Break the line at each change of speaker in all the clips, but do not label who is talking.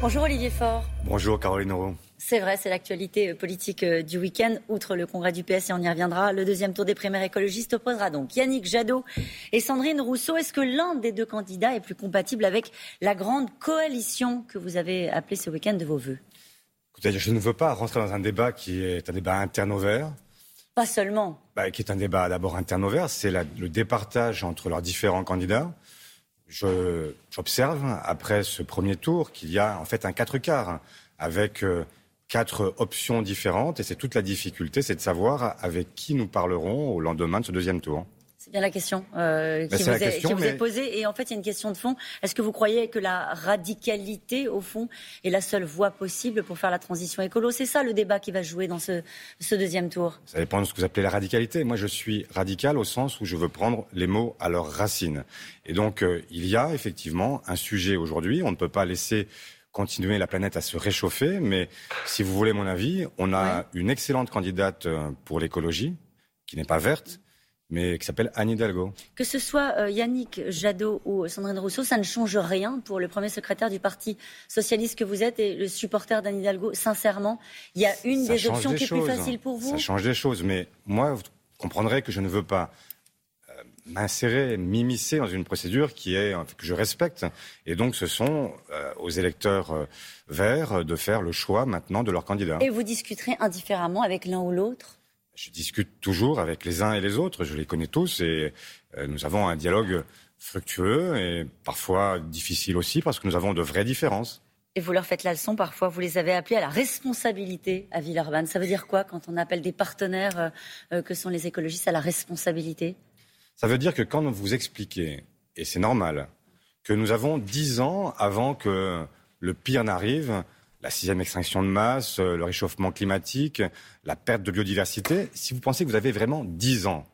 Bonjour Olivier Faure.
Bonjour Caroline Roux.
C'est vrai, c'est l'actualité euh, politique euh, du week-end. Outre le congrès du PS, et on y reviendra, le deuxième tour des primaires écologistes opposera donc Yannick Jadot et Sandrine Rousseau. Est-ce que l'un des deux candidats est plus compatible avec la grande coalition que vous avez appelée ce week-end de vos voeux?
Écoutez, je ne veux pas rentrer dans un débat qui est un débat interne au vert.
Pas seulement.
Bah, qui est un débat d'abord interne au vert, c'est le départage entre leurs différents candidats. J'observe, après ce premier tour, qu'il y a en fait un quatre quarts, avec euh, quatre options différentes, et c'est toute la difficulté, c'est de savoir avec qui nous parlerons au lendemain de ce deuxième tour.
C'est bien la question euh, ben, qui, vous, est, posée. Et en fait, il y a une question de fond. Est-ce que vous croyez que la radicalité, au fond, est la seule voie possible pour faire la transition écolo? C'est ça le débat qui va jouer dans ce, deuxième tour
Ça dépend de ce que vous appelez la radicalité. Moi, je suis radical au sens où je veux prendre les mots à leurs racines. Et donc, euh, il y a effectivement un sujet aujourd'hui. On ne peut pas laisser continuer la planète à se réchauffer. Mais si vous voulez mon avis, on a une excellente candidate euh, pour l'écologie, qui n'est pas verte mais qui s'appelle Anne Hidalgo.
Que ce soit euh, Yannick Jadot ou Sandrine Rousseau, ça ne change rien pour le premier secrétaire du Parti socialiste que vous êtes et le supporter d'Anne Hidalgo. Sincèrement, il y a une des options qui est plus facile pour vous?
Ça change des choses, mais moi, vous comprendrez que je ne veux pas euh, m'insérer, m'immiscer dans une procédure qui est que je respecte. Et donc, ce sont euh, aux électeurs verts de faire le choix maintenant de leur candidat.
Et vous discuterez indifféremment avec l'un ou l'autre?
Je discute toujours avec les uns et les autres, je les connais tous et euh, nous avons un dialogue fructueux et parfois difficile aussi parce que nous avons de vraies différences.
Et vous leur faites la leçon parfois, vous les avez appelés à la responsabilité à Villeurbanne. Ça veut dire quoi quand on appelle des partenaires euh, euh, que sont les écologistes à la responsabilité?
Ça veut dire que quand vous expliquez, et c'est normal, que nous avons dix ans avant que le pire n'arrive, la sixième extinction de masse, euh, le réchauffement climatique, la perte de biodiversité, si vous pensez que vous avez vraiment dix ans,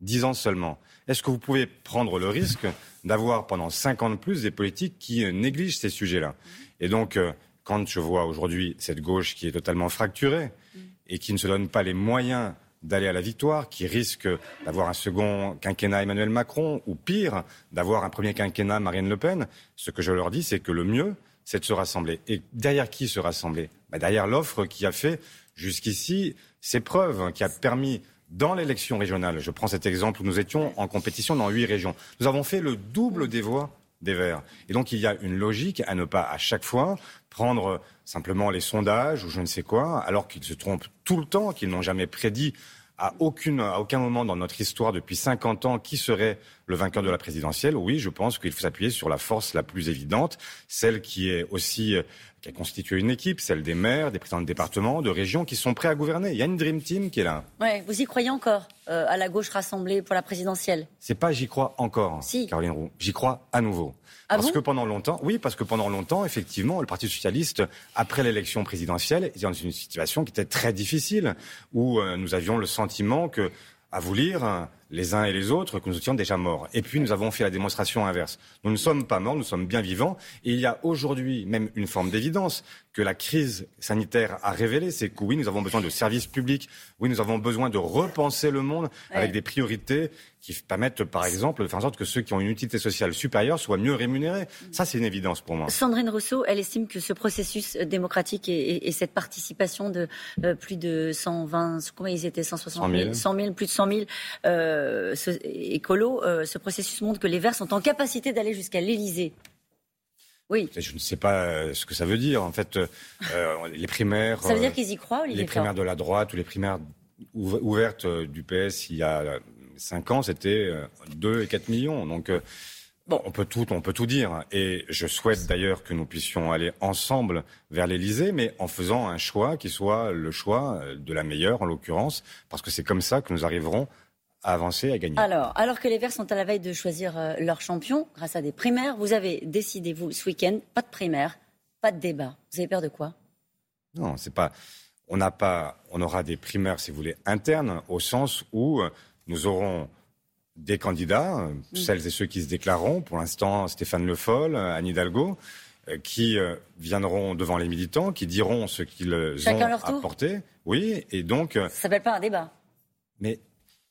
dix ans seulement, est-ce que vous pouvez prendre le risque d'avoir pendant cinq ans de plus des politiques qui euh, négligent ces sujets-là? Et donc, euh, quand je vois aujourd'hui cette gauche qui est totalement fracturée et qui ne se donne pas les moyens d'aller à la victoire, qui risque d'avoir un second quinquennat Emmanuel Macron, ou pire, d'avoir un premier quinquennat Marine Le Pen, ce que je leur dis, c'est que le mieux, c'est de se rassembler. Et derrière qui se rassembler? Bah, Derrière l'offre qui a fait jusqu'ici ses preuves, qui a permis dans l'élection régionale, je prends cet exemple où nous étions en compétition dans huit régions, nous avons fait le double des voix des Verts. Et donc il y a une logique à ne pas à chaque fois prendre simplement les sondages ou je ne sais quoi, alors qu'ils se trompent tout le temps, qu'ils n'ont jamais prédit à, aucune, à aucun moment dans notre histoire depuis 50 ans qui serait le vainqueur de la présidentielle. Oui, je pense qu'il faut s'appuyer sur la force la plus évidente, celle qui est aussi qui a constitué une équipe, celle des maires, des présidents de départements, de régions qui sont prêts à gouverner. Il y a une Dream Team qui est là.
Ouais, vous y croyez encore euh, à la gauche rassemblée pour la présidentielle?
C'est pas j'y crois encore, si. Caroline Roux. J'y crois à nouveau.
Ah
parce que pendant longtemps, oui, parce que pendant longtemps, effectivement, le Parti socialiste, après l'élection présidentielle, était dans une situation qui était très difficile, où euh, nous avions le sentiment que, à vous lire, les uns et les autres que nous étions déjà morts. Et puis nous avons fait la démonstration inverse. Nous ne sommes pas morts, nous sommes bien vivants. Et il y a aujourd'hui même une forme d'évidence que la crise sanitaire a révélé, c'est que oui, nous avons besoin de services publics, oui, nous avons besoin de repenser le monde avec des priorités qui permettent, par exemple, de faire en sorte que ceux qui ont une utilité sociale supérieure soient mieux rémunérés. Ça, c'est une évidence pour moi.
Sandrine Rousseau, elle estime que ce processus démocratique et, cette participation de euh, plus de 120, comment ils étaient, 160 000, 100 000, plus de 100 000 euh, ce, écolo, euh, ce processus montre que les Verts sont en capacité d'aller jusqu'à l'Élysée. Oui.
Je ne sais pas euh, ce que ça veut dire. En fait, les primaires.
Ça veut dire qu'ils y croient,
Les primaires de la droite ou les primaires ouvertes du PS il y a 5 ans, c'était 2 et 4 millions. Donc. Bon, on peut tout, on peut tout dire. Et je souhaite d'ailleurs que nous puissions aller ensemble vers l'Elysée, mais en faisant un choix qui soit le choix de la meilleure, en l'occurrence, parce que c'est comme ça que nous arriverons à avancer, à gagner.
Alors, alors que les Verts sont à la veille de choisir euh, leur champion, grâce à des primaires, vous avez décidé, vous, ce week-end, pas de primaire, pas de débat. Vous avez peur de quoi?
Non, c'est pas. On n'a pas. On aura des primaires, si vous voulez, internes, au sens où euh, nous aurons des candidats, euh, mm. celles et ceux qui se déclareront. Pour l'instant, Stéphane Le Foll, Anne Hidalgo qui viendront devant les militants, qui diront ce qu'ils ont apporté. Oui, et donc.
Ça s'appelle pas un débat.
Mais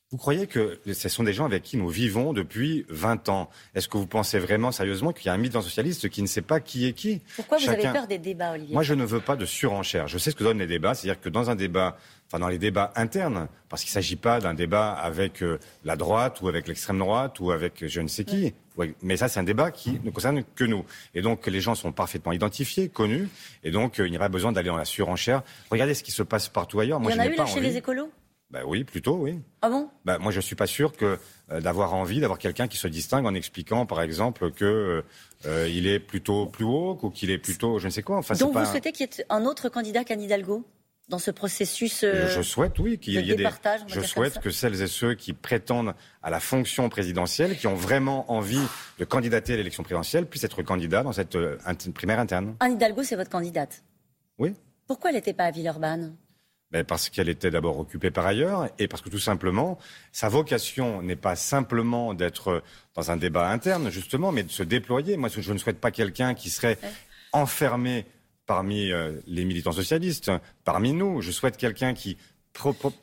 Vous croyez que ce sont des gens avec qui nous vivons depuis 20 ans? Est-ce que vous pensez vraiment sérieusement qu'il y a un militant socialiste qui ne sait pas qui est qui?
Pourquoi vous avez peur des débats, Olivier
Moi, je ne veux pas de surenchère. Je sais ce que donnent les débats, c'est-à-dire que dans un débat, enfin dans les débats internes, parce qu'il ne s'agit pas d'un débat avec euh, la droite ou avec l'extrême droite ou avec je ne sais qui. mais ça, c'est un débat qui ne concerne que nous. Et donc, les gens sont parfaitement identifiés, connus, et donc euh, il n'y a pas besoin d'aller dans la surenchère. Regardez ce qui se passe partout ailleurs.
Moi,
il y en
a eu là chez les écolos?
Bah oui, plutôt, oui.
Ah bon?
Bah, Moi, je ne suis pas sûr que euh, d'avoir envie d'avoir quelqu'un qui se distingue en expliquant, par exemple, qu'il euh, est plutôt plus haut ou qu'il est plutôt je ne sais quoi.
Enfin, Donc vous souhaitez qu'il y ait un autre candidat qu'Anne Hidalgo dans ce processus
euh, Je souhaite, oui, qu'il y ait
des.
Je souhaite que celles et ceux qui prétendent à la fonction présidentielle, qui ont vraiment envie de candidater à l'élection présidentielle, puissent être candidats dans cette primaire interne.
Anne Hidalgo, c'est votre candidate?
Oui.
Pourquoi elle n'était pas à Villeurbanne?
Ben parce qu'elle était d'abord occupée par ailleurs et parce que tout simplement, sa vocation n'est pas simplement d'être dans un débat interne, justement, mais de se déployer. Moi, je ne souhaite pas quelqu'un qui serait enfermé parmi euh, les militants socialistes, parmi nous. Je souhaite quelqu'un qui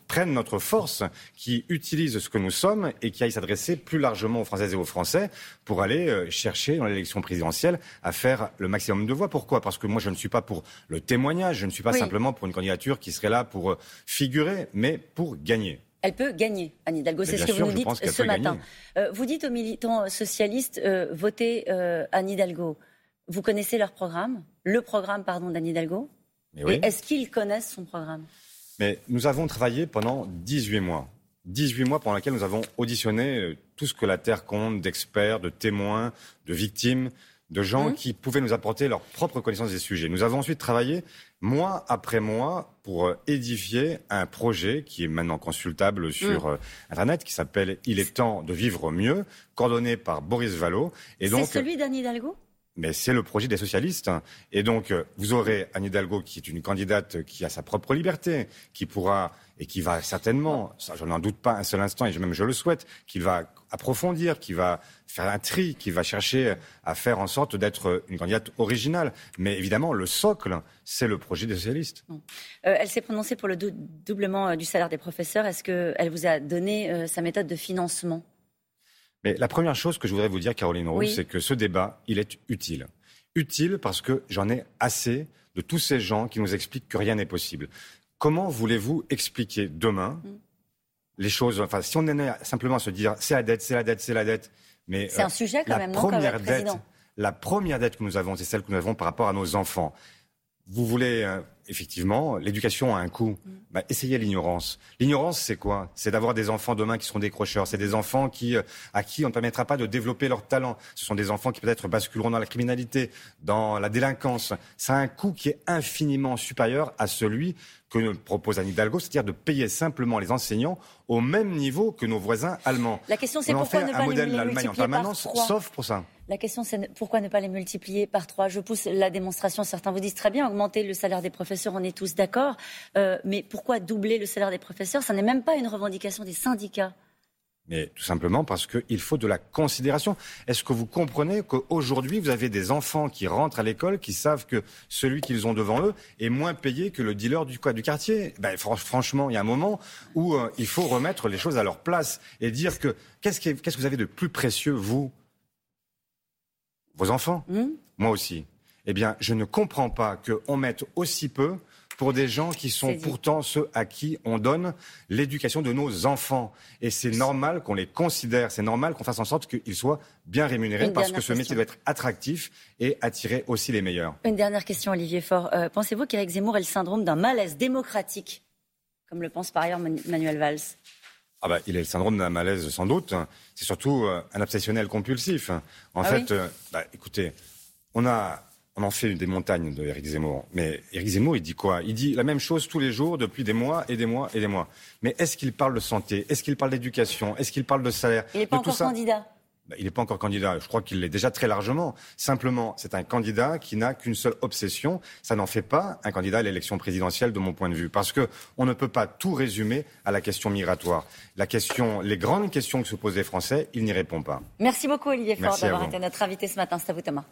prennent notre force, qui utilisent ce que nous sommes et qui aillent s'adresser plus largement aux Françaises et aux Français pour aller euh, chercher dans l'élection présidentielle à faire le maximum de voix. Pourquoi? Parce que moi, je ne suis pas pour le témoignage, je ne suis pas simplement pour une candidature qui serait là pour euh, figurer, mais pour gagner.
Elle peut gagner, Anne Hidalgo. C'est ce que vous nous dites ce matin. Euh, vous dites aux militants socialistes, votez Anne Hidalgo. Vous connaissez leur programme? Le programme, pardon, d'Anne Hidalgo? Et est-ce qu'ils connaissent son programme?
Mais nous avons travaillé pendant 18 mois. 18 mois pendant lesquels nous avons auditionné euh, tout ce que la Terre compte d'experts, de témoins, de victimes, de gens mmh. qui pouvaient nous apporter leur propre connaissance des sujets. Nous avons ensuite travaillé mois après mois pour euh, édifier un projet qui est maintenant consultable sur mmh. euh, Internet, qui s'appelle Il est temps de vivre mieux, coordonné par Boris Vallot.
C'est celui d'Anne Hidalgo?
Mais c'est le projet des socialistes. Et donc, euh, vous aurez Anne Hidalgo, qui est une candidate qui a sa propre liberté, qui pourra, et qui va certainement, je n'en doute pas un seul instant, et même je le souhaite, qu'il va approfondir, qui va faire un tri, qui va chercher à faire en sorte d'être une candidate originale. Mais évidemment, le socle, c'est le projet des socialistes. Euh,
elle s'est prononcée pour le doublement euh, du salaire des professeurs. Est-ce qu'elle vous a donné sa méthode de financement?
Mais la première chose que je voudrais vous dire, Caroline Roux, c'est que ce débat, il est utile. Utile parce que j'en ai assez de tous ces gens qui nous expliquent que rien n'est possible. Comment voulez-vous expliquer demain mm. les choses Enfin, si on est simplement à se dire c'est la dette, c'est la dette, c'est la dette.
Mais c'est un euh, sujet quand même, non, première
dette, La première dette que nous avons, c'est celle que nous avons par rapport à nos enfants. Vous voulez euh, effectivement, l'éducation a un coût. Mm. Bah, essayez l'ignorance. L'ignorance, c'est quoi? C'est d'avoir des enfants demain qui seront décrocheurs. C'est des enfants qui, euh, à qui on ne permettra pas de développer leur talent. Ce sont des enfants qui peut-être basculeront dans la criminalité, dans la délinquance. Ça a un coût qui est infiniment supérieur à celui que propose Anne Hidalgo, c'est-à-dire de payer simplement les enseignants au même niveau que nos voisins allemands.
La question, c'est pourquoi ne pas les multiplier en permanence,
sauf pour ça.
La question, c'est pourquoi ne pas les multiplier par trois? Je pousse la démonstration. Certains vous disent très bien, augmenter le salaire des professeurs, on est tous d'accord. Euh, mais pourquoi doubler le salaire des professeurs? Ça n'est même pas une revendication des syndicats.
Mais tout simplement parce qu'il faut de la considération. Est-ce que vous comprenez qu'aujourd'hui, vous avez des enfants qui rentrent à l'école, qui savent que celui qu'ils ont devant eux est moins payé que le dealer du, du quartier? Ben, Franchement, il y a un moment où euh, il faut remettre les choses à leur place et dire que qu'est-ce que vous avez de plus précieux, vous? Vos enfants? Hmm Moi aussi. Eh bien, je ne comprends pas qu'on mette aussi peu pour des gens qui sont pourtant ceux à qui on donne l'éducation de nos enfants. Et c'est normal qu'on les considère, c'est normal qu'on fasse en sorte qu'ils soient bien rémunérés parce que ce métier doit être attractif et attirer aussi les meilleurs.
Une dernière question, Olivier Faure. Euh, pensez-vous qu'Éric Zemmour ait le syndrome d'un malaise démocratique, comme le pense par ailleurs Manuel Valls?
Ah bah, il a le syndrome d'un malaise sans doute. C'est surtout euh, un obsessionnel compulsif. En ah fait, euh, bah, écoutez, on a on en fait des montagnes de Éric Zemmour. Mais Éric Zemmour, il dit quoi? Il dit la même chose tous les jours depuis des mois et des mois et des mois. Mais est-ce qu'il parle de santé? Est-ce qu'il parle d'éducation? Est-ce qu'il parle de salaire?
Il n'est pas encore candidat.
Ben, il n'est pas encore candidat. Je crois qu'il l'est déjà très largement. Simplement, c'est un candidat qui n'a qu'une seule obsession. Ça n'en fait pas un candidat à l'élection présidentielle, de mon point de vue, parce que on ne peut pas tout résumer à la question migratoire. La question, les grandes questions que se posent les Français, il n'y répond pas.
Merci beaucoup, Olivier Faure, d'avoir été notre invité ce matin. C'est à vous, Thomas.